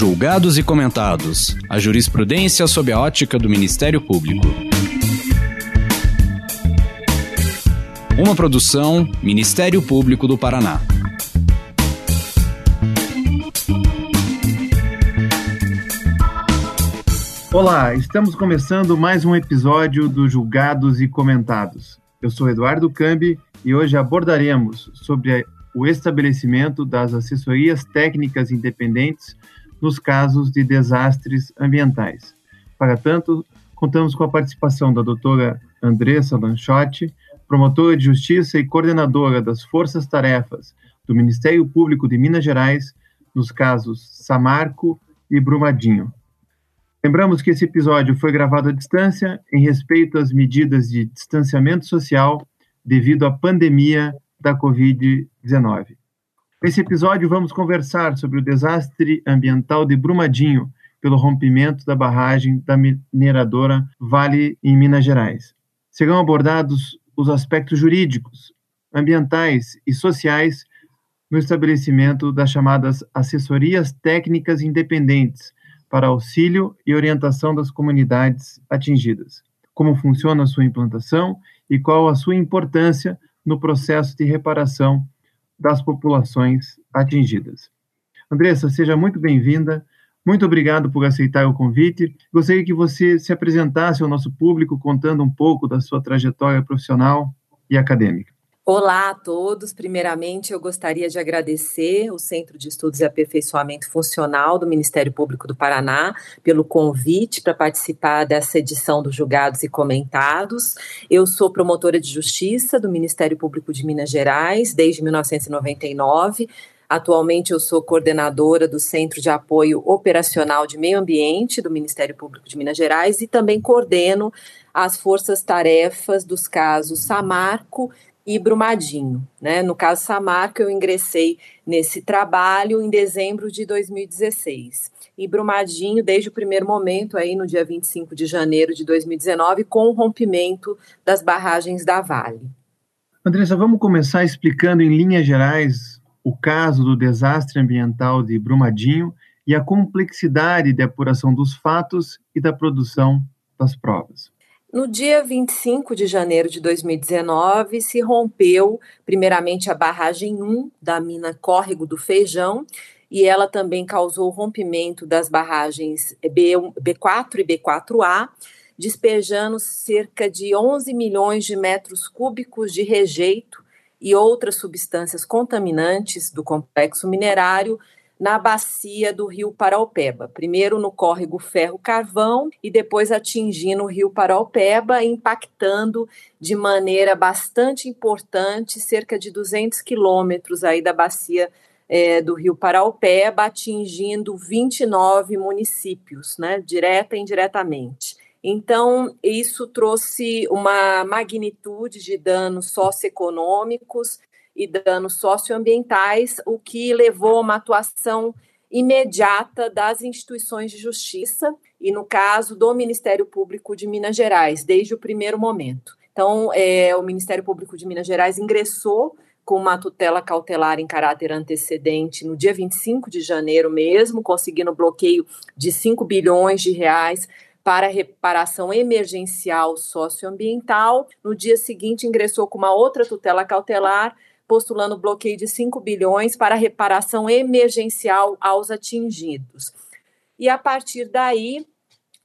Julgados e comentados. A jurisprudência sob a ótica do Ministério Público. Uma produção Ministério Público do Paraná. Olá, estamos começando mais um episódio do Julgados e Comentados. Eu sou Eduardo Cambi e hoje abordaremos sobre o estabelecimento das assessorias técnicas independentes nos casos de desastres ambientais. Para tanto, contamos com a participação da doutora Andressa Lanchotti, promotora de justiça e coordenadora das forças-tarefas do Ministério Público de Minas Gerais nos casos Samarco e Brumadinho. Lembramos que esse episódio foi gravado à distância em respeito às medidas de distanciamento social devido à pandemia da Covid-19. Nesse episódio, vamos conversar sobre o desastre ambiental de Brumadinho pelo rompimento da barragem da mineradora Vale em Minas Gerais. Serão abordados os aspectos jurídicos, ambientais e sociais no estabelecimento das chamadas assessorias técnicas independentes para auxílio e orientação das comunidades atingidas. Como funciona a sua implantação e qual a sua importância no processo de reparação das populações atingidas. Andressa, seja muito bem-vinda. Muito obrigado por aceitar o convite. Gostaria que você se apresentasse ao nosso público contando um pouco da sua trajetória profissional e acadêmica. Olá a todos. Primeiramente, eu gostaria de agradecer o Centro de Estudos e Aperfeiçoamento Funcional do Ministério Público do Paraná pelo convite para participar dessa edição dos Julgados e Comentados. Eu sou promotora de justiça do Ministério Público de Minas Gerais desde 1999. Atualmente, eu sou coordenadora do Centro de Apoio Operacional de Meio Ambiente do Ministério Público de Minas Gerais e também coordeno as forças-tarefas dos casos Samarco e Brumadinho. Né? No caso Samarco, eu ingressei nesse trabalho em dezembro de 2016. E Brumadinho, desde o primeiro momento, aí no dia 25 de janeiro de 2019, com o rompimento das barragens da Vale. Andressa, vamos começar explicando em linhas gerais o caso do desastre ambiental de Brumadinho e a complexidade de apuração dos fatos e da produção das provas. No dia 25 de janeiro de 2019, se rompeu, primeiramente, a barragem 1 da mina Córrego do Feijão, e ela também causou o rompimento das barragens B, B4 e B4A, despejando cerca de 11 milhões de metros cúbicos de rejeito e outras substâncias contaminantes do complexo minerário na bacia do rio Paraupeba, primeiro no córrego Ferro Carvão e depois atingindo o rio Paraupeba, impactando de maneira bastante importante cerca de 200 quilômetros aí da bacia é, do rio Paraupeba, atingindo 29 municípios, né, direta e indiretamente. Então, isso trouxe uma magnitude de danos socioeconômicos e danos socioambientais, o que levou a uma atuação imediata das instituições de justiça e, no caso, do Ministério Público de Minas Gerais, desde o primeiro momento. Então, é, o Ministério Público de Minas Gerais ingressou com uma tutela cautelar em caráter antecedente no dia 25 de janeiro mesmo, conseguindo bloqueio de 5 bilhões de reais para reparação emergencial socioambiental. No dia seguinte, ingressou com uma outra tutela cautelar postulando bloqueio de 5 bilhões para reparação emergencial aos atingidos. E a partir daí,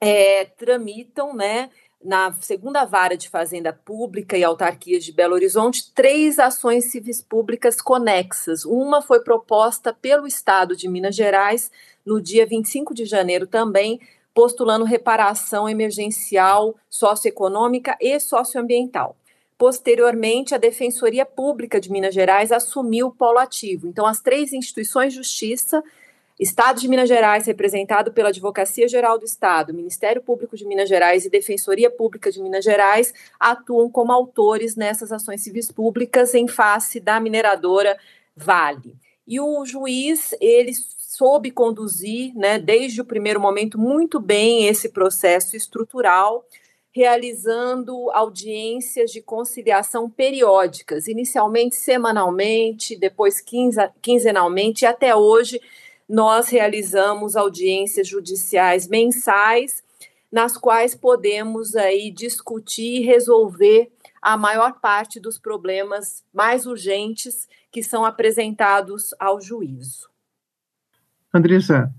é, tramitam, né, na segunda vara de Fazenda Pública e autarquias de Belo Horizonte, três ações civis públicas conexas. Uma foi proposta pelo Estado de Minas Gerais no dia 25 de janeiro também, postulando reparação emergencial socioeconômica e socioambiental. Posteriormente, a Defensoria Pública de Minas Gerais assumiu o polo ativo. Então, as três instituições de justiça, Estado de Minas Gerais, representado pela Advocacia Geral do Estado, Ministério Público de Minas Gerais e Defensoria Pública de Minas Gerais, atuam como autores nessas ações civis públicas em face da mineradora Vale. E o juiz, ele soube conduzir, né, desde o primeiro momento, muito bem esse processo estrutural realizando audiências de conciliação periódicas, inicialmente semanalmente, depois quinzenalmente e até hoje nós realizamos audiências judiciais mensais, nas quais podemos aí discutir e resolver a maior parte dos problemas mais urgentes que são apresentados ao juízo. Andressa,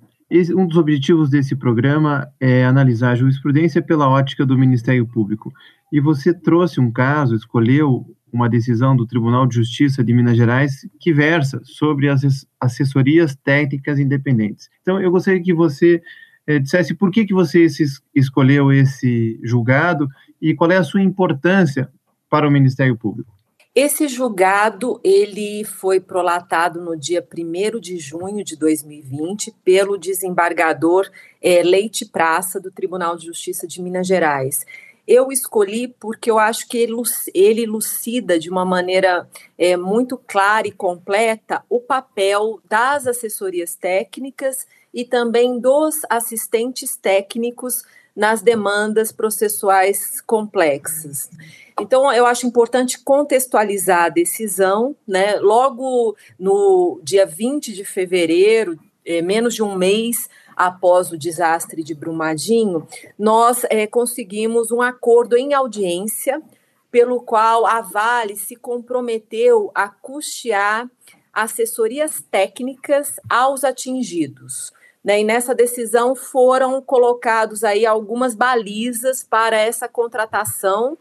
um dos objetivos desse programa é analisar a jurisprudência pela ótica do Ministério Público. E você trouxe um caso, escolheu uma decisão do Tribunal de Justiça de Minas Gerais que versa sobre as assessorias técnicas independentes. Então, eu gostaria que você é, dissesse por que, que você escolheu esse julgado e qual é a sua importância para o Ministério Público. Esse julgado ele foi prolatado no dia 1 de junho de 2020 pelo desembargador é, Leite Praça do Tribunal de Justiça de Minas Gerais. Eu escolhi porque eu acho que ele, elucida de uma maneira é, muito clara e completa o papel das assessorias técnicas e também dos assistentes técnicos nas demandas processuais complexas. Então, eu acho importante contextualizar a decisão, né? Logo no dia 20 de fevereiro, é, menos de um mês após o desastre de Brumadinho, nós é, conseguimos um acordo em audiência pelo qual a Vale se comprometeu a custear assessorias técnicas aos atingidos. Né? E nessa decisão foram colocados aí algumas balizas para essa contratação,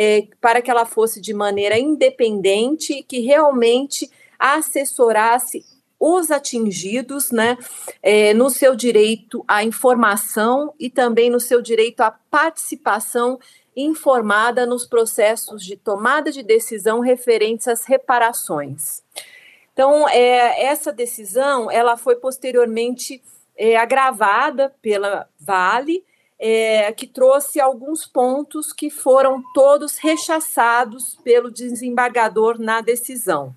é, para que ela fosse de maneira independente e que realmente assessorasse os atingidos, né, é, no seu direito à informação e também no seu direito à participação informada nos processos de tomada de decisão referentes às reparações. Então, é, essa decisão, ela foi posteriormente é, agravada pela Vale, é, que trouxe alguns pontos que foram todos rechaçados pelo desembargador na decisão.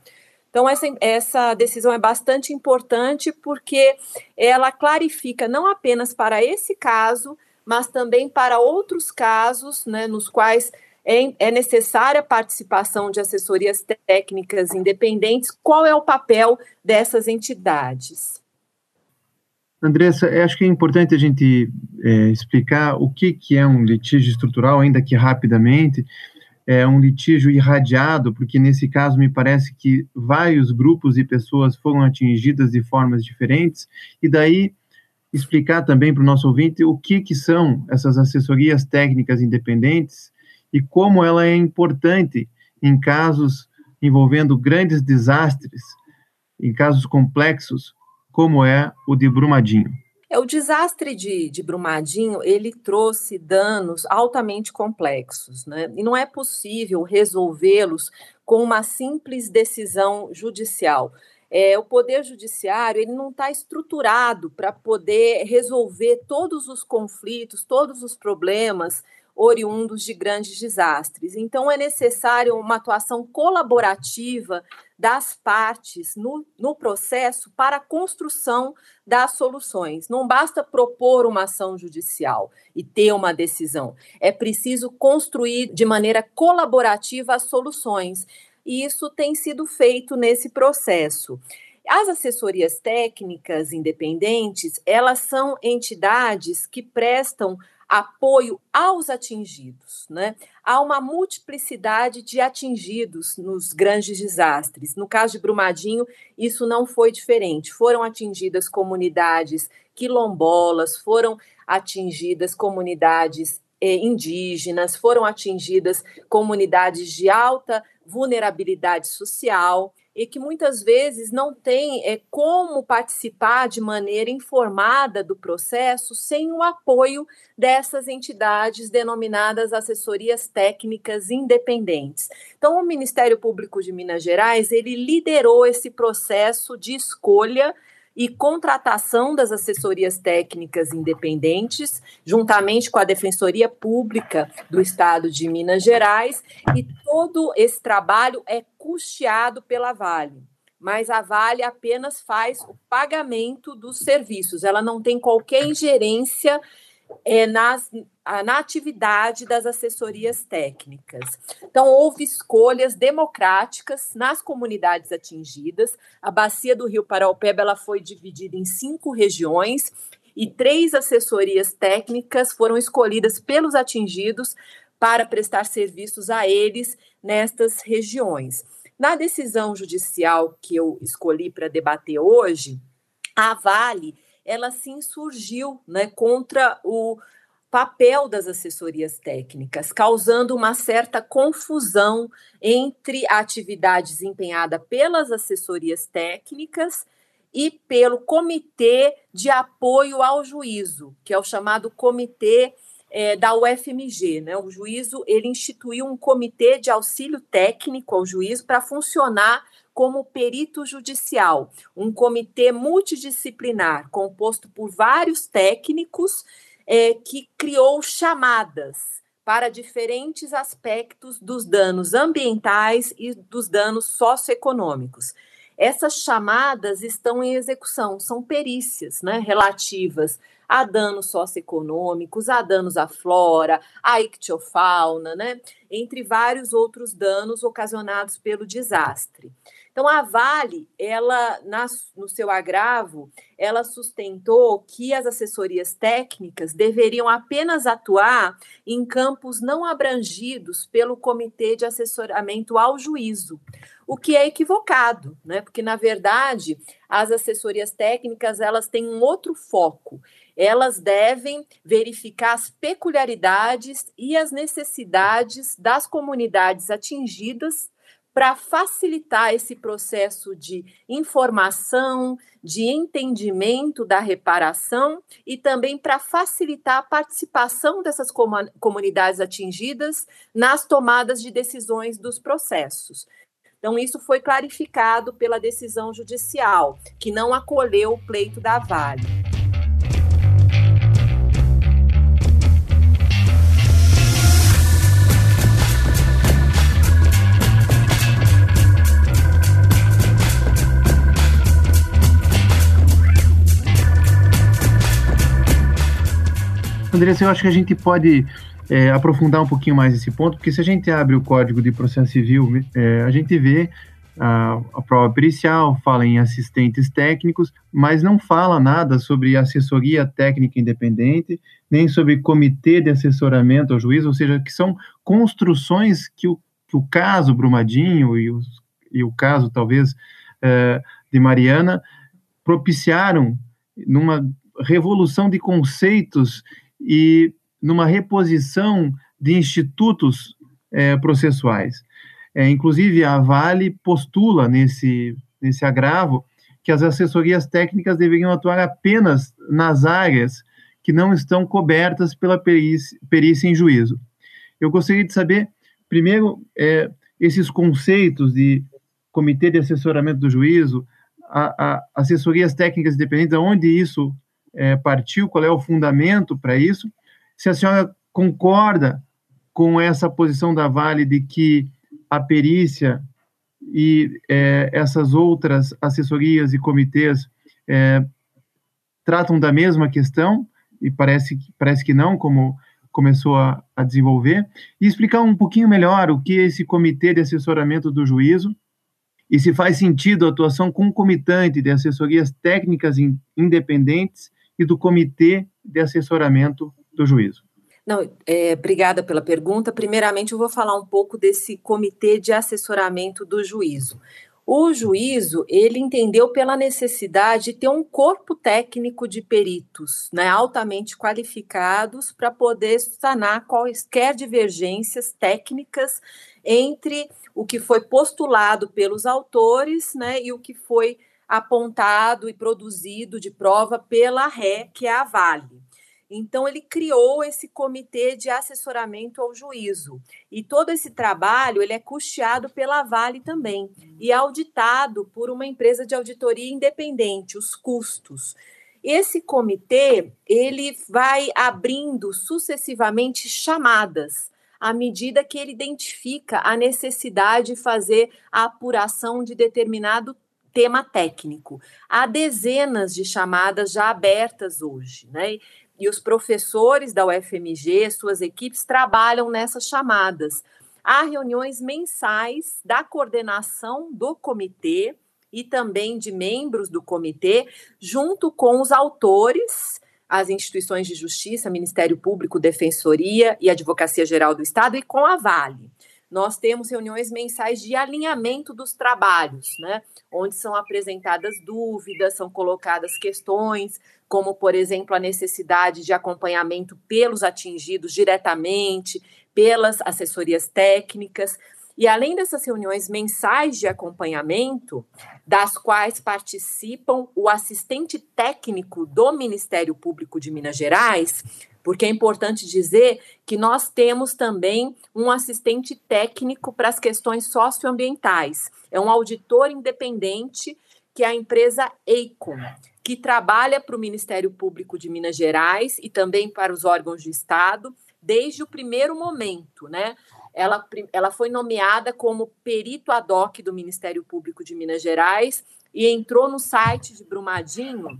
Então, essa, essa decisão é bastante importante porque ela clarifica não apenas para esse caso, mas também para outros casos né, nos quais é, é necessária a participação de assessorias técnicas independentes, qual é o papel dessas entidades. Andressa, acho que é importante a gente é, explicar o que, que é um litígio estrutural, ainda que rapidamente. É um litígio irradiado, porque nesse caso me parece que vários grupos e pessoas foram atingidas de formas diferentes, e daí explicar também para o nosso ouvinte o que, que são essas assessorias técnicas independentes e como ela é importante em casos envolvendo grandes desastres, em casos complexos, como é o de Brumadinho. É, o desastre de, de Brumadinho, ele trouxe danos altamente complexos, né? E não é possível resolvê-los com uma simples decisão judicial. É, o poder judiciário ele não está estruturado para poder resolver todos os conflitos, todos os problemas oriundos de grandes desastres. Então, é necessário uma atuação colaborativa das partes no, no processo para a construção das soluções. Não basta propor uma ação judicial e ter uma decisão, é preciso construir de maneira colaborativa as soluções. E isso tem sido feito nesse processo. As assessorias técnicas independentes, elas são entidades que prestam apoio aos atingidos, né? Há uma multiplicidade de atingidos nos grandes desastres. No caso de Brumadinho, isso não foi diferente. Foram atingidas comunidades quilombolas, foram atingidas comunidades eh, indígenas, foram atingidas comunidades de alta vulnerabilidade social e que muitas vezes não tem é, como participar de maneira informada do processo sem o apoio dessas entidades denominadas assessorias técnicas independentes. Então, o Ministério Público de Minas Gerais ele liderou esse processo de escolha e contratação das assessorias técnicas independentes, juntamente com a Defensoria Pública do Estado de Minas Gerais, e todo esse trabalho é custeado pela Vale. Mas a Vale apenas faz o pagamento dos serviços, ela não tem qualquer ingerência é, nas, na atividade das assessorias técnicas. Então, houve escolhas democráticas nas comunidades atingidas. A bacia do Rio Paraupeba ela foi dividida em cinco regiões e três assessorias técnicas foram escolhidas pelos atingidos para prestar serviços a eles nestas regiões. Na decisão judicial que eu escolhi para debater hoje, a Vale ela se insurgiu né, contra o papel das assessorias técnicas, causando uma certa confusão entre a atividade desempenhada pelas assessorias técnicas e pelo Comitê de Apoio ao Juízo, que é o chamado Comitê é, da UFMG. Né? O juízo ele instituiu um comitê de auxílio técnico ao juízo para funcionar como perito judicial, um comitê multidisciplinar composto por vários técnicos é, que criou chamadas para diferentes aspectos dos danos ambientais e dos danos socioeconômicos. Essas chamadas estão em execução, são perícias né, relativas a danos socioeconômicos, a danos à flora, à ictiofauna, né, entre vários outros danos ocasionados pelo desastre. Então, a Vale, ela, na, no seu agravo, ela sustentou que as assessorias técnicas deveriam apenas atuar em campos não abrangidos pelo Comitê de Assessoramento ao Juízo, o que é equivocado, né? Porque, na verdade, as assessorias técnicas, elas têm um outro foco. Elas devem verificar as peculiaridades e as necessidades das comunidades atingidas para facilitar esse processo de informação, de entendimento da reparação e também para facilitar a participação dessas comunidades atingidas nas tomadas de decisões dos processos. Então, isso foi clarificado pela decisão judicial, que não acolheu o pleito da Vale. Andressa, eu acho que a gente pode é, aprofundar um pouquinho mais esse ponto, porque se a gente abre o Código de Processo Civil, é, a gente vê a, a, prova pericial, fala em assistentes técnicos, mas não fala nada sobre assessoria técnica independente, nem sobre comitê de assessoramento ao juiz, ou seja, que são construções que o, que o caso Brumadinho e, os, e o caso, talvez, é, de Mariana propiciaram numa revolução de conceitos e numa reposição de institutos é, processuais. É, inclusive, a Vale postula nesse, nesse agravo que as assessorias técnicas deveriam atuar apenas nas áreas que não estão cobertas pela perícia, perícia em juízo. Eu gostaria de saber, primeiro, é, esses conceitos de comitê de assessoramento do juízo, a, a assessorias técnicas independentes, onde isso é, partiu, qual é o fundamento para isso, se a senhora concorda com essa posição da Vale de que a perícia e é, essas outras assessorias e comitês é, tratam da mesma questão, e parece, parece que não, como começou a, a, desenvolver, e explicar um pouquinho melhor o que é esse comitê de assessoramento do juízo e se faz sentido a atuação concomitante de assessorias técnicas in, independentes e do Comitê de Assessoramento do Juízo. Não, é, obrigada pela pergunta. Primeiramente, eu vou falar um pouco desse Comitê de Assessoramento do Juízo. O juízo, ele entendeu pela necessidade de ter um corpo técnico de peritos, né, altamente qualificados para poder sanar quaisquer divergências técnicas entre o que foi postulado pelos autores, né, e o que foi apontado e produzido de prova pela RÉ, que é a Vale. Então, ele criou esse comitê de assessoramento ao juízo. E todo esse trabalho ele é custeado pela Vale também e é auditado por uma empresa de auditoria independente, os custos. Esse comitê ele vai abrindo sucessivamente chamadas à medida que ele identifica a necessidade de fazer a apuração de determinado tema técnico. Há dezenas de chamadas já abertas hoje, né? e os professores da UFMG, suas equipes, trabalham nessas chamadas. Há reuniões mensais da coordenação do comitê e também de membros do comitê, junto com os autores, as instituições de justiça, Ministério Público, Defensoria e Advocacia Geral do Estado e com a Vale. Nós temos reuniões mensais de alinhamento dos trabalhos, né? Onde são apresentadas dúvidas, são colocadas questões, como, por exemplo, a necessidade de acompanhamento pelos atingidos diretamente, pelas assessorias técnicas. E além dessas reuniões mensais de acompanhamento, das quais participam o assistente técnico do Ministério Público de Minas Gerais, porque é importante dizer que nós temos também um assistente técnico para as questões socioambientais. É um auditor independente que é a empresa Eicon, que trabalha para o Ministério Público de Minas Gerais e também para os órgãos de Estado desde o primeiro momento, né? Ela, ela foi nomeada como perito ad hoc do Ministério Público de Minas Gerais e entrou no site de Brumadinho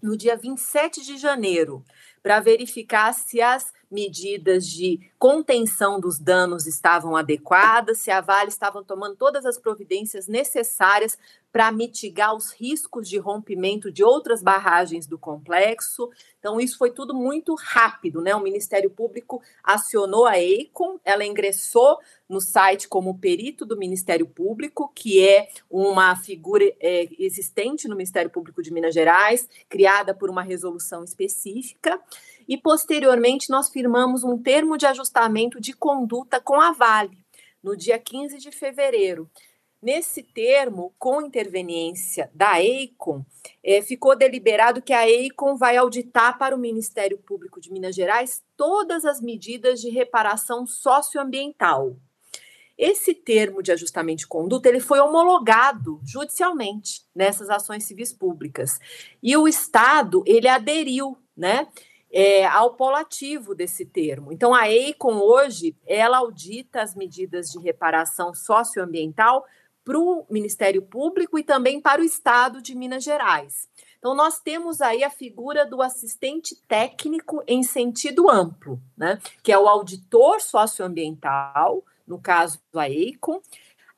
no dia 27 de janeiro para verificar se as medidas de contenção dos danos estavam adequadas, se a Vale estava tomando todas as providências necessárias para mitigar os riscos de rompimento de outras barragens do complexo. Então, isso foi tudo muito rápido, né? O Ministério Público acionou a EICOM, ela ingressou no site como perito do Ministério Público, que é uma figura é, existente no Ministério Público de Minas Gerais, criada por uma resolução específica e posteriormente nós firmamos um termo de ajustamento de conduta com a Vale no dia 15 de fevereiro. Nesse termo, com interveniência da EICOM, é, ficou deliberado que a EICOM vai auditar para o Ministério Público de Minas Gerais todas as medidas de reparação socioambiental. Esse termo de ajustamento de conduta ele foi homologado judicialmente nessas ações civis públicas e o Estado ele aderiu, né? é, ao polo ativo desse termo. Então, a EICOM hoje, ela audita as medidas de reparação socioambiental para o Ministério Público e também para o Estado de Minas Gerais. Então, nós temos aí a figura do assistente técnico em sentido amplo, né? Que é o auditor socioambiental, no caso a EICOM,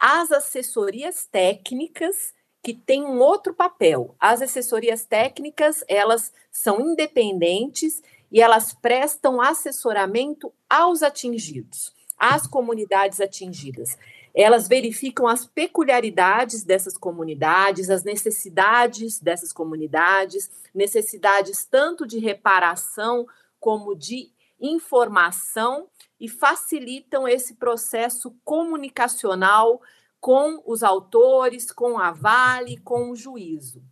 as assessorias técnicas que tem um outro papel. As assessorias técnicas, elas são independentes e elas prestam assessoramento aos atingidos, às comunidades atingidas. Elas verificam as peculiaridades dessas comunidades, as necessidades dessas comunidades, necessidades tanto de reparação como de informação e facilitam esse processo comunicacional com os autores, com a Vale, com o juízo.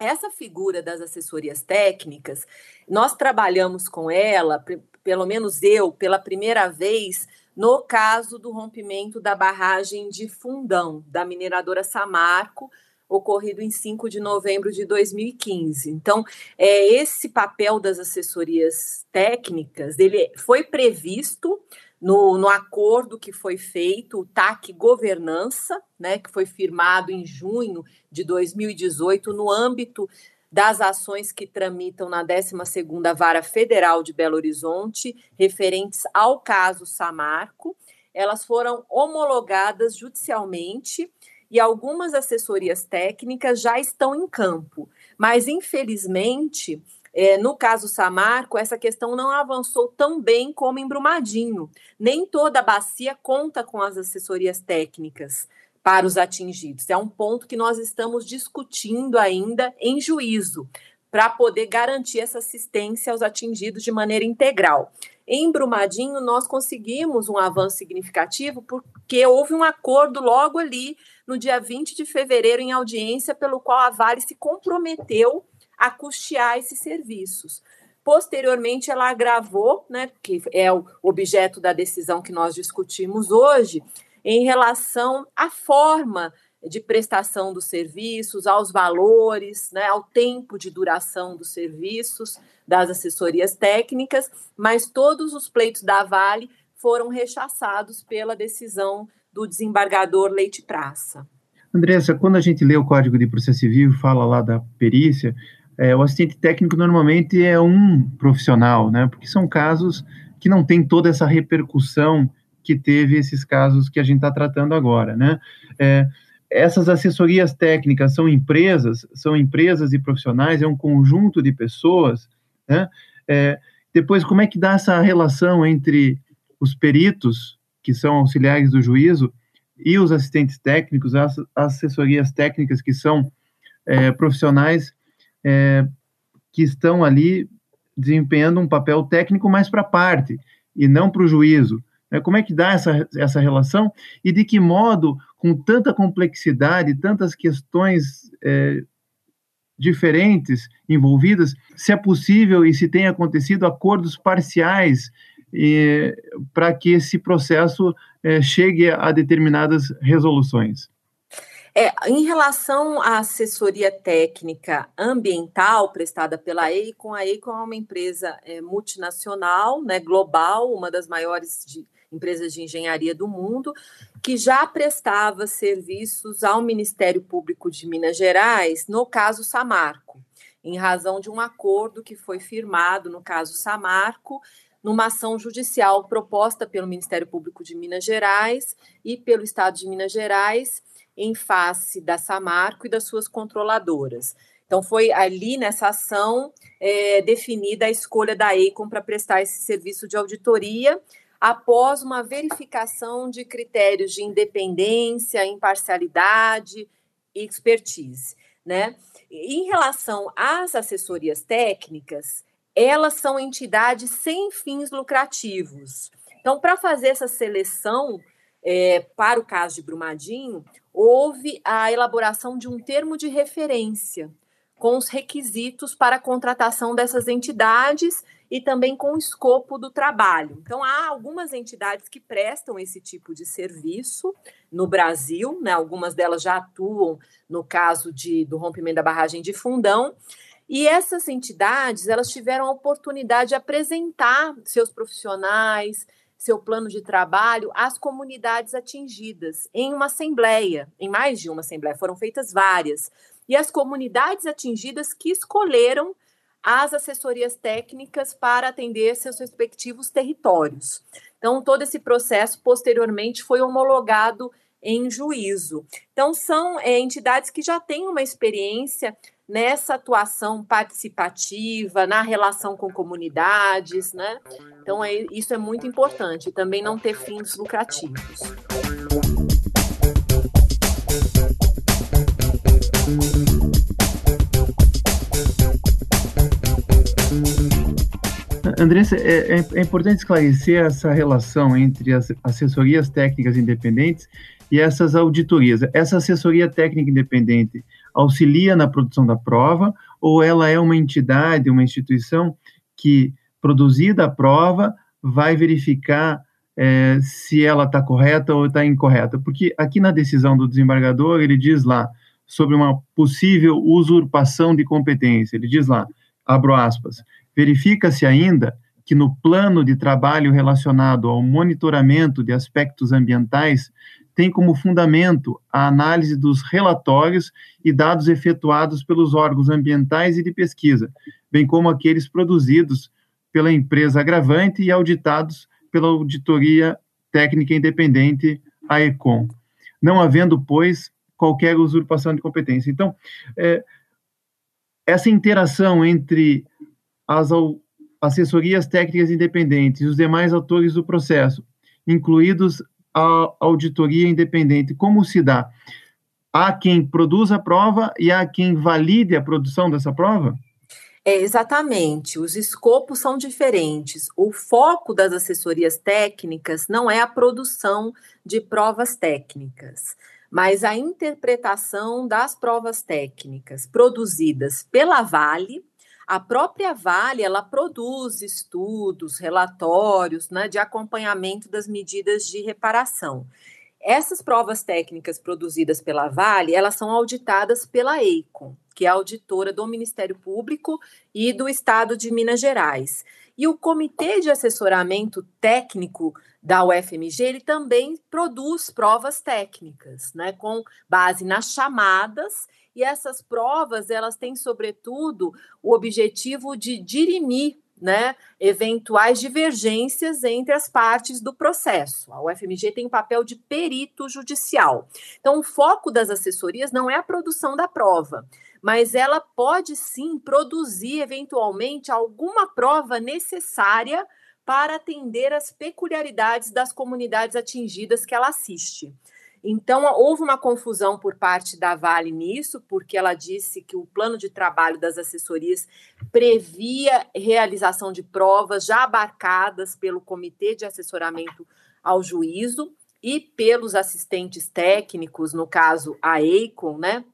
Essa figura das assessorias técnicas, nós trabalhamos com ela, pelo menos eu, pela primeira vez, no caso do rompimento da barragem de Fundão, da mineradora Samarco, ocorrido em 5 de novembro de 2015. Então, é, esse papel das assessorias técnicas, ele foi previsto no, no acordo que foi feito, o TAC Governança, né, que foi firmado em junho de 2018, no âmbito das ações que tramitam na 12ª Vara Federal de Belo Horizonte, referentes ao caso Samarco, elas foram homologadas judicialmente e algumas assessorias técnicas já estão em campo, mas infelizmente é, no caso Samarco, essa questão não avançou tão bem como em Brumadinho. Nem toda a bacia conta com as assessorias técnicas para os atingidos. É um ponto que nós estamos discutindo ainda em juízo, para poder garantir essa assistência aos atingidos de maneira integral. Em Brumadinho, nós conseguimos um avanço significativo porque houve um acordo logo ali no dia 20 de fevereiro em audiência, pelo qual a Vale se comprometeu a custear esses serviços. Posteriormente, ela agravou, né, que é o objeto da decisão que nós discutimos hoje, em relação à forma de prestação dos serviços, aos valores, né, ao tempo de duração dos serviços, das assessorias técnicas, mas todos os pleitos da Vale foram rechaçados pela decisão do desembargador Leite Praça. Andressa, quando a gente lê o Código de Processo Civil fala lá da perícia, é, o assistente técnico normalmente é um profissional, né? Porque são casos que não tem toda essa repercussão que teve esses casos que a gente está tratando agora, né? É, essas assessorias técnicas são empresas, são empresas e profissionais, é um conjunto de pessoas, né? É, depois, como é que dá essa relação entre os peritos, que são auxiliares do juízo, e os assistentes técnicos, as assessorias técnicas, que são é, profissionais é, que estão ali desempenhando um papel técnico mais para a parte e não para o juízo. Né? Como é que dá essa, essa relação e de que modo, com tanta complexidade, tantas questões é, diferentes envolvidas, se é possível e se tem acontecido acordos parciais para que esse processo é, chegue a determinadas resoluções. É, em relação à assessoria técnica ambiental prestada pela EICON, a EICON é uma empresa é, multinacional, né, global, uma das maiores de, empresas de engenharia do mundo, que já prestava serviços ao Ministério Público de Minas Gerais no caso Samarco, em razão de um acordo que foi firmado no caso Samarco, numa ação judicial proposta pelo Ministério Público de Minas Gerais e pelo Estado de Minas Gerais em face da Samarco e das suas controladoras. Então, foi ali nessa ação é, definida a escolha da EICOM para prestar esse serviço de auditoria, após uma verificação de critérios de independência, imparcialidade e expertise. Né? Em relação às assessorias técnicas, elas são entidades sem fins lucrativos. Então, para fazer essa seleção é, para o caso de Brumadinho, houve a elaboração de um termo de referência com os requisitos para a contratação dessas entidades e também com o escopo do trabalho. Então, há algumas entidades que prestam esse tipo de serviço no Brasil, né? algumas delas já atuam no caso de, do rompimento da barragem de Fundão, e essas entidades elas tiveram a oportunidade de apresentar seus profissionais, seu plano de trabalho às comunidades atingidas em uma assembleia, em mais de uma assembleia, foram feitas várias. E as comunidades atingidas que escolheram as assessorias técnicas para atender seus respectivos territórios. Então, todo esse processo posteriormente foi homologado em juízo. Então, são é, entidades que já têm uma experiência nessa atuação participativa, na relação com comunidades, né? Então, é, isso é muito importante, também não ter fins lucrativos. Andressa, é, é, é, importante esclarecer essa relação entre as assessorias técnicas independentes e essas auditorias. Essa assessoria técnica independente auxilia na produção da prova ou ela é uma entidade, uma instituição que, produzida a prova, vai verificar é, se ela está correta ou está incorreta? Porque aqui na decisão do desembargador, ele diz lá sobre uma possível usurpação de competência. Ele diz lá, abro aspas, verifica-se ainda que no plano de trabalho relacionado ao monitoramento de aspectos ambientais tem como fundamento a análise dos relatórios e dados efetuados pelos órgãos ambientais e de pesquisa, bem como aqueles produzidos pela empresa agravante e auditados pela Auditoria Técnica Independente, a ECOM, não havendo, pois, qualquer usurpação de competência. Então, é, essa interação entre as assessorias técnicas independentes e os demais autores do processo, incluídos a auditoria independente, como se dá? Há quem produza a prova e há quem valide a produção dessa prova? É, exatamente, os escopos são diferentes. O foco das assessorias técnicas não é a produção de provas técnicas, mas a interpretação das provas técnicas produzidas pela Vale, a própria Vale ela produz estudos, relatórios né, de acompanhamento das medidas de reparação. Essas provas técnicas produzidas pela Vale, elas são auditadas pela EICOM, que é auditora do Ministério Público e do Estado de Minas Gerais. E o Comitê de Assessoramento Técnico da UFMG, ele também produz provas técnicas, né, com base nas chamadas, e essas provas, elas têm, sobretudo, o objetivo de dirimir né, eventuais divergências entre as partes do processo. A UFMG tem o papel de perito judicial. Então, o foco das assessorias não é a produção da prova, mas ela pode sim produzir, eventualmente, alguma prova necessária para atender às peculiaridades das comunidades atingidas que ela assiste. Então, houve uma confusão por parte da Vale nisso, porque ela disse que o plano de trabalho das assessorias previa realização de provas já abarcadas pelo Comitê de Assessoramento ao Juízo e pelos assistentes técnicos, no caso a EICON, né,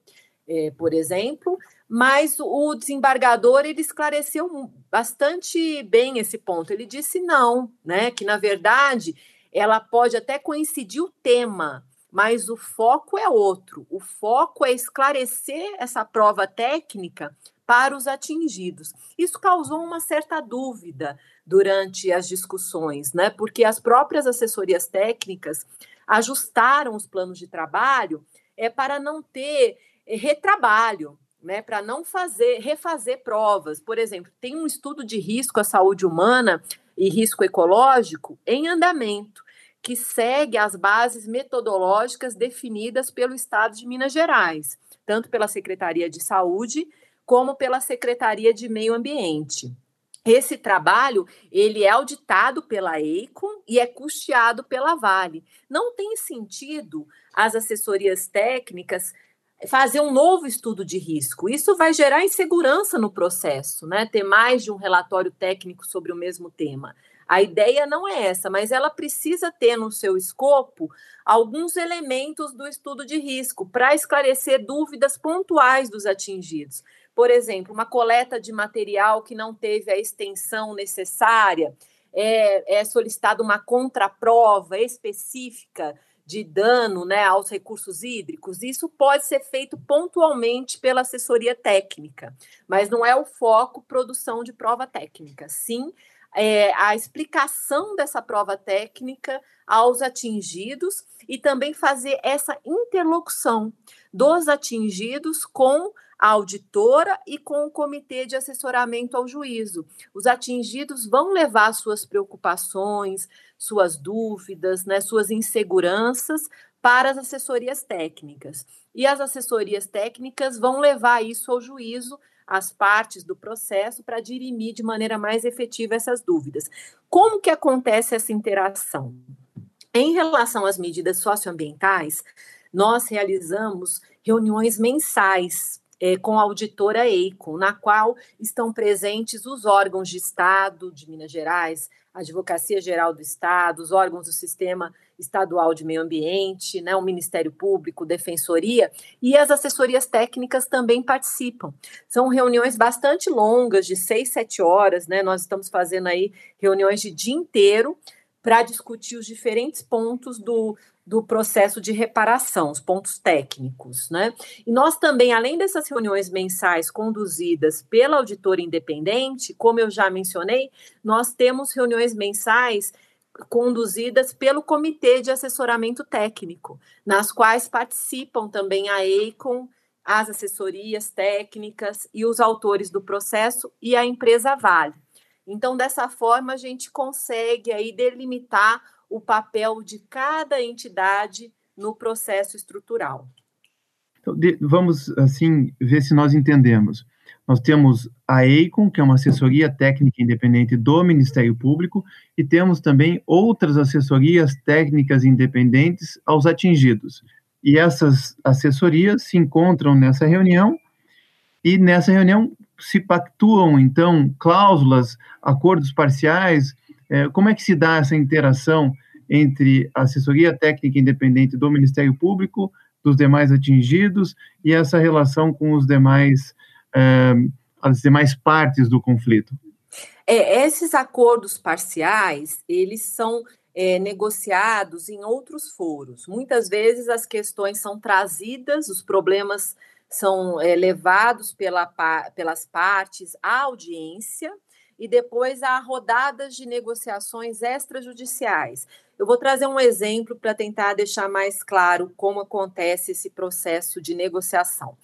é, por exemplo, mas o desembargador ele esclareceu bastante bem esse ponto. Ele disse não, né, que na verdade ela pode até coincidir o tema, mas o foco é outro. O foco é esclarecer essa prova técnica para os atingidos. Isso causou uma certa dúvida durante as discussões, né? Porque as próprias assessorias técnicas ajustaram os planos de trabalho é para não ter eh, retrabalho, né, para não fazer refazer provas. Por exemplo, tem um estudo de risco à saúde humana e risco ecológico em andamento que segue as bases metodológicas definidas pelo Estado de Minas Gerais, tanto pela Secretaria de Saúde como pela Secretaria de Meio Ambiente. Esse trabalho, ele é auditado pela EICOM e é custeado pela Vale. Não tem sentido as assessorias técnicas fazer um novo estudo de risco. Isso vai gerar insegurança no processo, né? Ter mais de um relatório técnico sobre o mesmo tema. A ideia não é essa, mas ela precisa ter no seu escopo alguns elementos do estudo de risco para esclarecer dúvidas pontuais dos atingidos. Por exemplo, uma coleta de material que não teve a extensão necessária, é, é solicitada uma contraprova específica de dano né, aos recursos hídricos, isso pode ser feito pontualmente pela assessoria técnica, mas não é o foco produção de prova técnica. Sim, é, a explicação dessa prova técnica aos atingidos e também fazer essa interlocução dos atingidos com a auditora e com o comitê de assessoramento ao juízo. Os atingidos vão levar suas preocupações, suas dúvidas, né, suas inseguranças para as assessorias técnicas. E as assessorias técnicas vão levar isso ao juízo as partes do processo para dirimir de maneira mais efetiva essas dúvidas. Como que acontece essa interação? Em relação às medidas socioambientais, nós realizamos reuniões mensais é, com a auditora EICO, na qual estão presentes os órgãos de Estado de Minas Gerais, a Advocacia Geral do Estado, os órgãos do Sistema Estadual de Meio Ambiente, né, o Ministério Público, Defensoria, e as assessorias técnicas também participam. São reuniões bastante longas, de seis, sete horas, né? Nós estamos fazendo aí reuniões de dia inteiro para discutir os diferentes pontos do, do processo de reparação, os pontos técnicos, né? E nós também, além dessas reuniões mensais conduzidas pela auditora independente, como eu já mencionei, nós temos reuniões mensais conduzidas pelo Comitê de Assessoramento Técnico, nas quais participam também a EICOM, as assessorias técnicas e os autores do processo e a empresa Vale. Então, dessa forma, a gente consegue aí delimitar o papel de cada entidade no processo estrutural. Então, vamos, assim, ver se nós entendemos. Nós temos a EICOM, que é uma assessoria técnica independente do Ministério Público, e temos também outras assessorias técnicas independentes aos atingidos. E essas assessorias se encontram nessa reunião, e nessa reunião se pactuam, então, cláusulas, acordos parciais, é, como é que se dá essa interação entre a assessoria técnica independente do Ministério Público, dos demais atingidos, e essa relação com os demais, é, as demais partes do conflito? É, esses acordos parciais, eles são é, negociados em outros foros. Muitas vezes as questões são trazidas, os problemas são é, levados pela, pelas partes à audiência e depois há rodadas de negociações extrajudiciais. Eu vou trazer um exemplo para tentar deixar mais claro como acontece esse processo de negociação.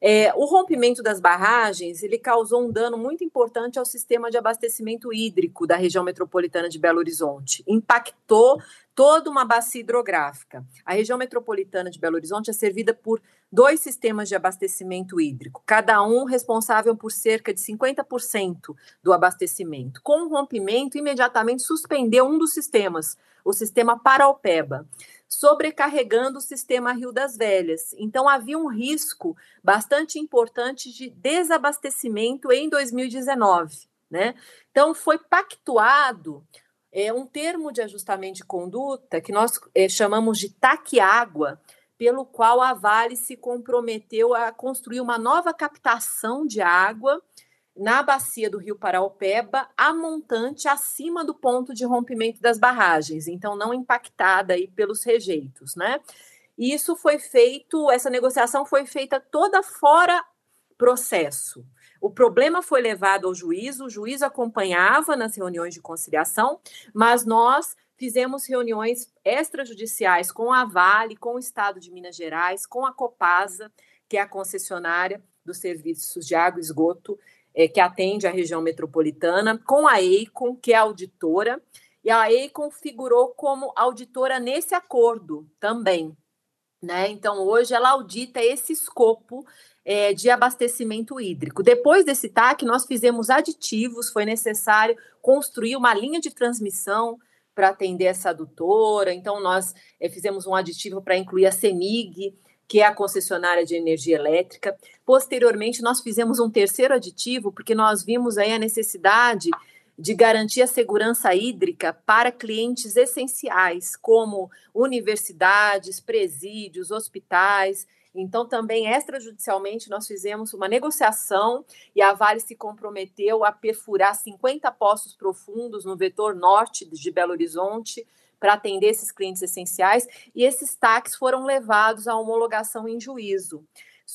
É, o rompimento das barragens ele causou um dano muito importante ao sistema de abastecimento hídrico da região metropolitana de Belo Horizonte. Impactou toda uma bacia hidrográfica. A região metropolitana de Belo Horizonte é servida por dois sistemas de abastecimento hídrico, cada um responsável por cerca de 50% do abastecimento. Com o rompimento, imediatamente suspendeu um dos sistemas, o sistema Paraupeba sobrecarregando o sistema Rio das Velhas. Então, havia um risco bastante importante de desabastecimento em 2019. Né? Então, foi pactuado é, um termo de ajustamento de conduta que nós é, chamamos de taque-água, pelo qual a Vale se comprometeu a construir uma nova captação de água na bacia do Rio Paraupeba, a montante acima do ponto de rompimento das barragens, então não impactada aí pelos rejeitos, né? E isso foi feito, essa negociação foi feita toda fora processo. O problema foi levado ao juízo, o juiz acompanhava nas reuniões de conciliação, mas nós fizemos reuniões extrajudiciais com a Vale, com o Estado de Minas Gerais, com a Copasa, que é a concessionária dos serviços de água e esgoto é, que atende a região metropolitana, com a EICON, que é auditora, e a EICON figurou como auditora nesse acordo também. Né? Então, hoje ela audita esse escopo é, de abastecimento hídrico. Depois desse TAC, nós fizemos aditivos, foi necessário construir uma linha de transmissão para atender essa adutora. Então, nós é, fizemos um aditivo para incluir a CEMIG, que é a concessionária de energia elétrica. Posteriormente, nós fizemos um terceiro aditivo, porque nós vimos aí a necessidade de garantir a segurança hídrica para clientes essenciais, como universidades, presídios, hospitais. Então, também extrajudicialmente, nós fizemos uma negociação e a Vale se comprometeu a perfurar 50 poços profundos no vetor norte de Belo Horizonte, para atender esses clientes essenciais, e esses taques foram levados à homologação em juízo.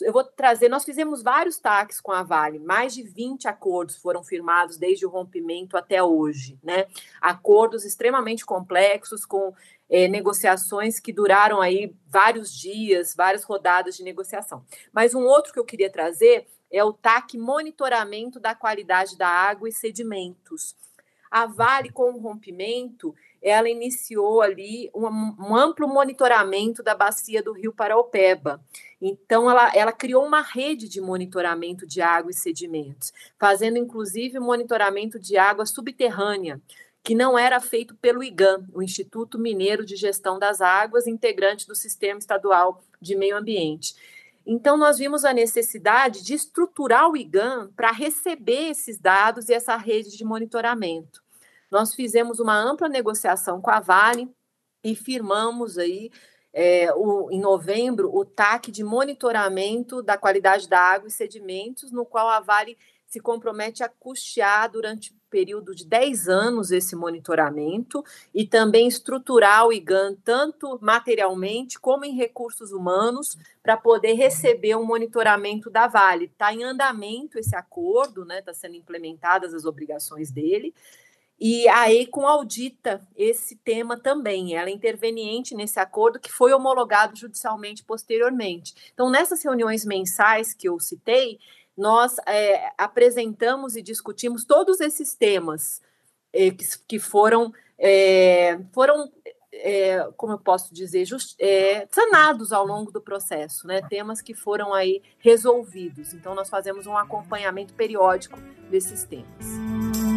Eu vou trazer, nós fizemos vários taques com a Vale, mais de 20 acordos foram firmados desde o rompimento até hoje, né? Acordos extremamente complexos, com é, negociações que duraram aí vários dias, várias rodadas de negociação. Mas um outro que eu queria trazer é o TAC monitoramento da qualidade da água e sedimentos. A Vale, com o rompimento, ela iniciou ali um, um, amplo monitoramento da bacia do Rio Paraupeba. Então, ela, ela criou uma rede de monitoramento de água e sedimentos, fazendo inclusive monitoramento de água subterrânea, que não era feito pelo IGAM, o Instituto Mineiro de Gestão das Águas, integrante do Sistema Estadual de Meio Ambiente. Então, nós vimos a necessidade de estruturar o IGAM para receber esses dados e essa rede de monitoramento. Nós fizemos uma ampla negociação com a Vale e firmamos aí é, o, em novembro o TAC de monitoramento da qualidade da água e sedimentos, no qual a Vale se compromete a custear durante período de 10 anos esse monitoramento e também estruturar o IGAN tanto materialmente como em recursos humanos para poder receber um monitoramento da Vale. Está em andamento esse acordo, né? Está sendo implementadas as obrigações dele. E a EICOM audita esse tema também, ela é interveniente nesse acordo que foi homologado judicialmente posteriormente. Então, nessas reuniões mensais que eu citei, nós é, apresentamos e discutimos todos esses temas é, que, que, foram, é, foram é, como eu posso dizer, just, sanados ao longo do processo, né? Temas que foram aí resolvidos. Então, nós fazemos um acompanhamento periódico desses temas.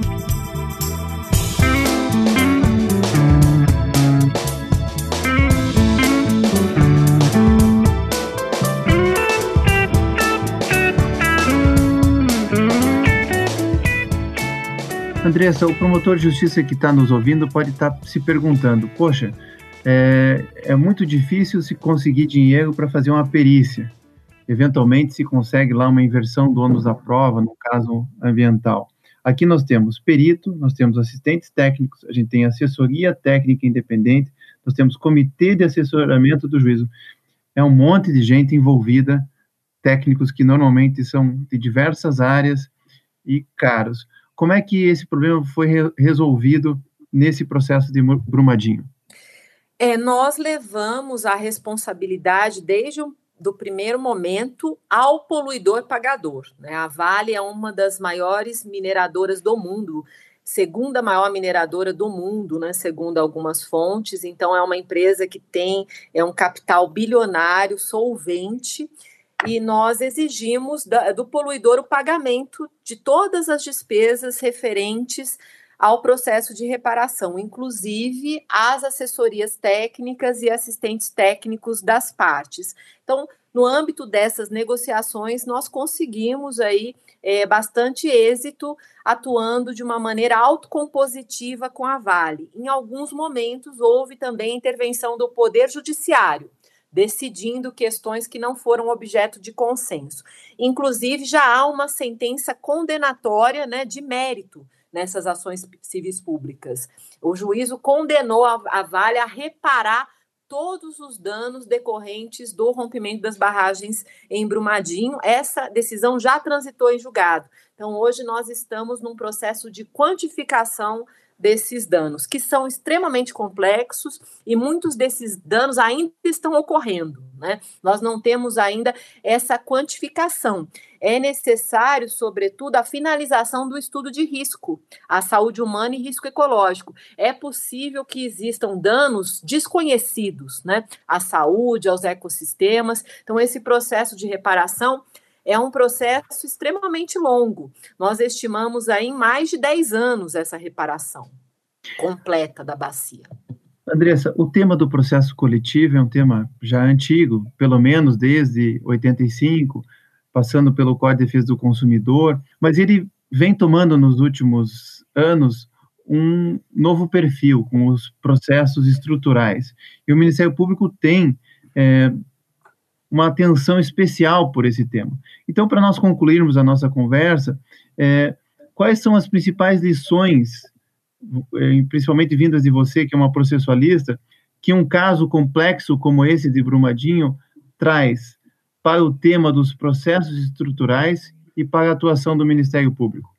Andressa, o promotor de justiça que está nos ouvindo pode estar tá se perguntando: poxa, é, é, muito difícil se conseguir dinheiro para fazer uma perícia. Eventualmente se consegue lá uma inversão do ônus da prova, no caso ambiental. Aqui nós temos perito, nós temos assistentes técnicos, a gente tem assessoria técnica independente, nós temos comitê de assessoramento do juízo. É um monte de gente envolvida técnicos que normalmente são de diversas áreas e caros. Como é que esse problema foi re resolvido nesse processo de Brumadinho? É, nós levamos a responsabilidade desde o do primeiro momento ao poluidor pagador. Né? A Vale é uma das maiores mineradoras do mundo, segunda maior mineradora do mundo, né? segundo algumas fontes. Então, é uma empresa que tem é um capital bilionário, solvente, e nós exigimos do poluidor o pagamento de todas as despesas referentes ao processo de reparação, inclusive as assessorias técnicas e assistentes técnicos das partes. Então, no âmbito dessas negociações, nós conseguimos aí é, bastante êxito atuando de uma maneira autocompositiva com a Vale. Em alguns momentos, houve também intervenção do Poder Judiciário decidindo questões que não foram objeto de consenso. Inclusive, já há uma sentença condenatória né, de mérito nessas ações civis públicas. O juízo condenou a, a Vale a reparar todos os danos decorrentes do rompimento das barragens em Brumadinho. Essa decisão já transitou em julgado. Então, hoje nós estamos num processo de quantificação desses danos, que são extremamente complexos e muitos desses danos ainda estão ocorrendo. Né? Nós não temos ainda essa quantificação. É necessário, sobretudo, a finalização do estudo de risco, a saúde humana e risco ecológico. É possível que existam danos desconhecidos né? à saúde, aos ecossistemas. Então, esse processo de reparação é um processo extremamente longo. Nós estimamos aí em mais de 10 anos essa reparação completa da bacia. Andressa, o tema do processo coletivo é um tema já antigo, pelo menos desde 85, passando pelo Código de Defesa do Consumidor, mas ele vem tomando nos últimos anos um novo perfil com os processos estruturais. E o Ministério Público tem é, uma atenção especial por esse tema. Então, para nós concluirmos a nossa conversa, é, quais são as principais lições, é, principalmente vindas de você, que é uma processualista, que um caso complexo como esse de Brumadinho traz para o tema dos processos estruturais e para a atuação do Ministério Público?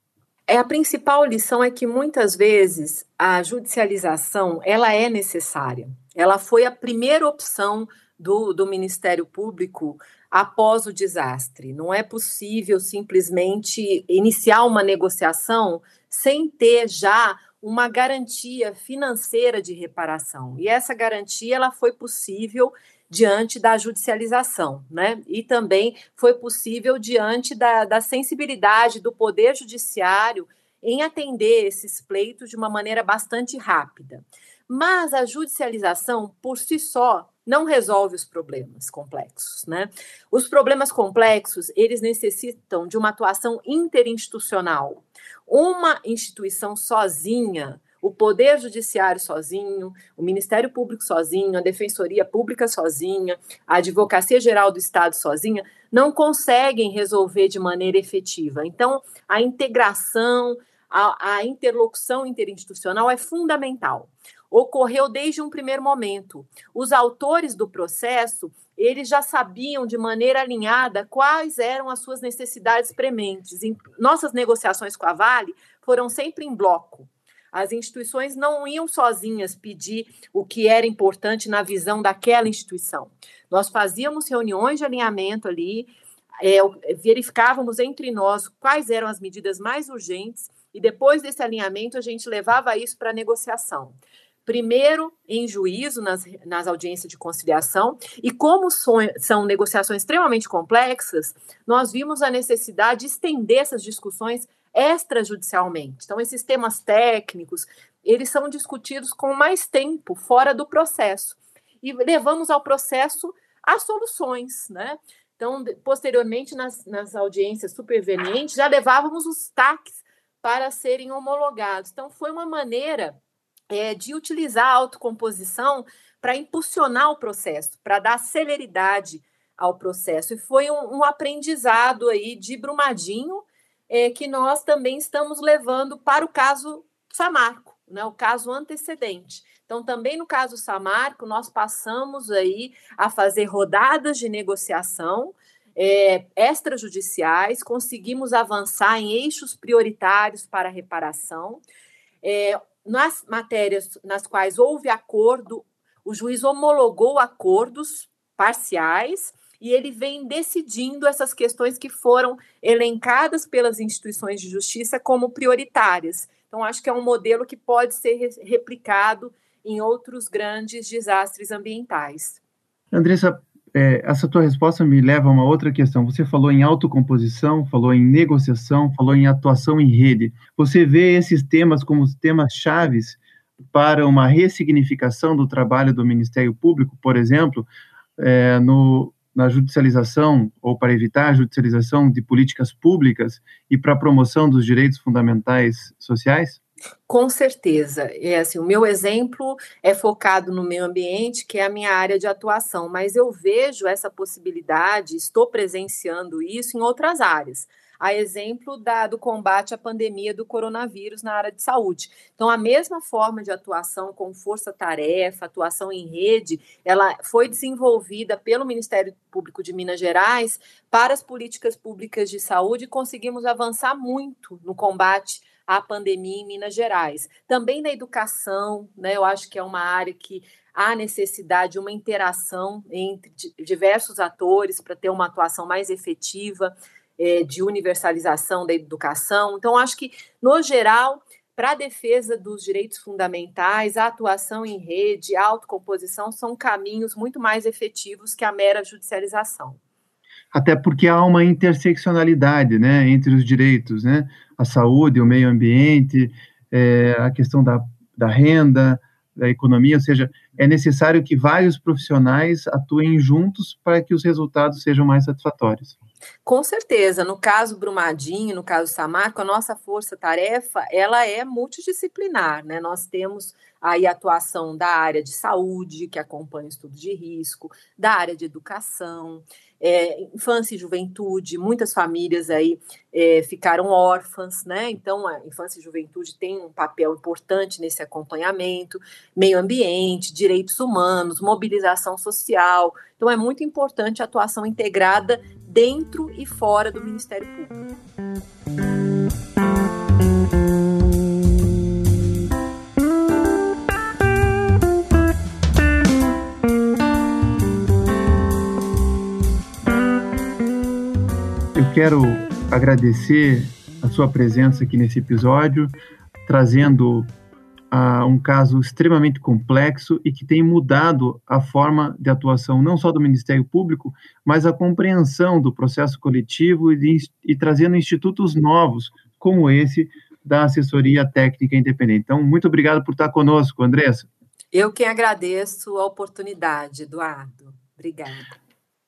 É a principal lição é que muitas vezes a judicialização ela é necessária. Ela foi a primeira opção do, do Ministério Público após o desastre. Não é possível simplesmente iniciar uma negociação sem ter já uma garantia financeira de reparação. E essa garantia ela foi possível diante da judicialização, né? E também foi possível diante da, da sensibilidade do Poder Judiciário em atender esses pleitos de uma maneira bastante rápida. Mas a judicialização, por si só, não resolve os problemas complexos, né? Os problemas complexos, eles necessitam de uma atuação interinstitucional. Uma instituição sozinha, o Poder Judiciário sozinho, o Ministério Público sozinho, a Defensoria Pública sozinha, a Advocacia Geral do Estado sozinha, não conseguem resolver de maneira efetiva. Então, a integração, a, a interlocução interinstitucional é fundamental ocorreu desde um primeiro momento. Os autores do processo, eles já sabiam de maneira alinhada quais eram as suas necessidades prementes. Em nossas negociações com a Vale foram sempre em bloco. As instituições não iam sozinhas pedir o que era importante na visão daquela instituição. Nós fazíamos reuniões de alinhamento ali, é, verificávamos entre nós quais eram as medidas mais urgentes e depois desse alinhamento a gente levava isso para negociação primeiro em juízo nas, nas audiências de conciliação, e como são, negociações extremamente complexas, nós vimos a necessidade de estender essas discussões extrajudicialmente. Então, esses temas técnicos, eles são discutidos com mais tempo fora do processo, e levamos ao processo as soluções, né? Então, posteriormente, nas, nas audiências supervenientes, já levávamos os TACs para serem homologados. Então, foi uma maneira é, de utilizar a autocomposição para impulsionar o processo, para dar celeridade ao processo. E foi um, um aprendizado aí de Brumadinho é, que nós também estamos levando para o caso Samarco, né, o caso antecedente. Então, também no caso Samarco, nós passamos aí a fazer rodadas de negociação é, extrajudiciais, conseguimos avançar em eixos prioritários para reparação. É, nas matérias nas quais houve acordo, o juiz homologou acordos parciais e ele vem decidindo essas questões que foram elencadas pelas instituições de justiça como prioritárias. Então, acho que é um modelo que pode ser replicado em outros grandes desastres ambientais. Andressa, é, essa tua resposta me leva a uma outra questão. Você falou em autocomposição, falou em negociação, falou em atuação em rede. Você vê esses temas como temas chaves para uma ressignificação do trabalho do Ministério Público, por exemplo, é, no, na judicialização ou para evitar a judicialização de políticas públicas e para a promoção dos direitos fundamentais sociais? Com certeza. É assim, o meu exemplo é focado no meio ambiente, que é a minha área de atuação, mas eu vejo essa possibilidade, estou presenciando isso em outras áreas a exemplo da, do combate à pandemia do coronavírus na área de saúde. Então, a mesma forma de atuação com força-tarefa, atuação em rede, ela foi desenvolvida pelo Ministério Público de Minas Gerais para as políticas públicas de saúde e conseguimos avançar muito no combate à pandemia em Minas Gerais. Também na educação, né, eu acho que é uma área que há necessidade de uma interação entre diversos atores para ter uma atuação mais efetiva é, de universalização da educação. Então, acho que, no geral, para a defesa dos direitos fundamentais, a atuação em rede, a autocomposição são caminhos muito mais efetivos que a mera judicialização. Até porque há uma interseccionalidade né, entre os direitos, né? a saúde, o meio ambiente, é, a questão da, da renda, da economia, ou seja, é necessário que vários profissionais atuem juntos para que os resultados sejam mais satisfatórios. Com certeza, no caso Brumadinho, no caso Samarco, a nossa força-tarefa, ela é multidisciplinar, né? Nós temos aí a atuação da área de saúde, que acompanha estudos de risco, da área de educação, é, infância e juventude, muitas famílias aí é, ficaram órfãs, né? Então a infância e juventude tem um papel importante nesse acompanhamento, meio ambiente, direitos humanos, mobilização social. Então é muito importante a atuação integrada dentro e fora do Ministério Público. Quero agradecer a sua presença aqui nesse episódio, trazendo a um caso extremamente complexo e que tem mudado a forma de atuação não só do Ministério Público, mas a compreensão do processo coletivo e, e trazendo institutos novos, como esse da assessoria técnica independente. Então, muito obrigado por estar conosco, Andressa. Eu que agradeço a oportunidade, Eduardo. Obrigada.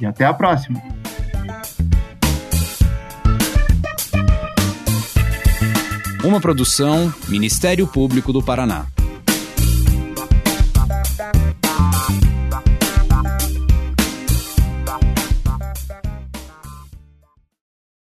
e até a próxima! Uma produção Ministério Público do Paraná.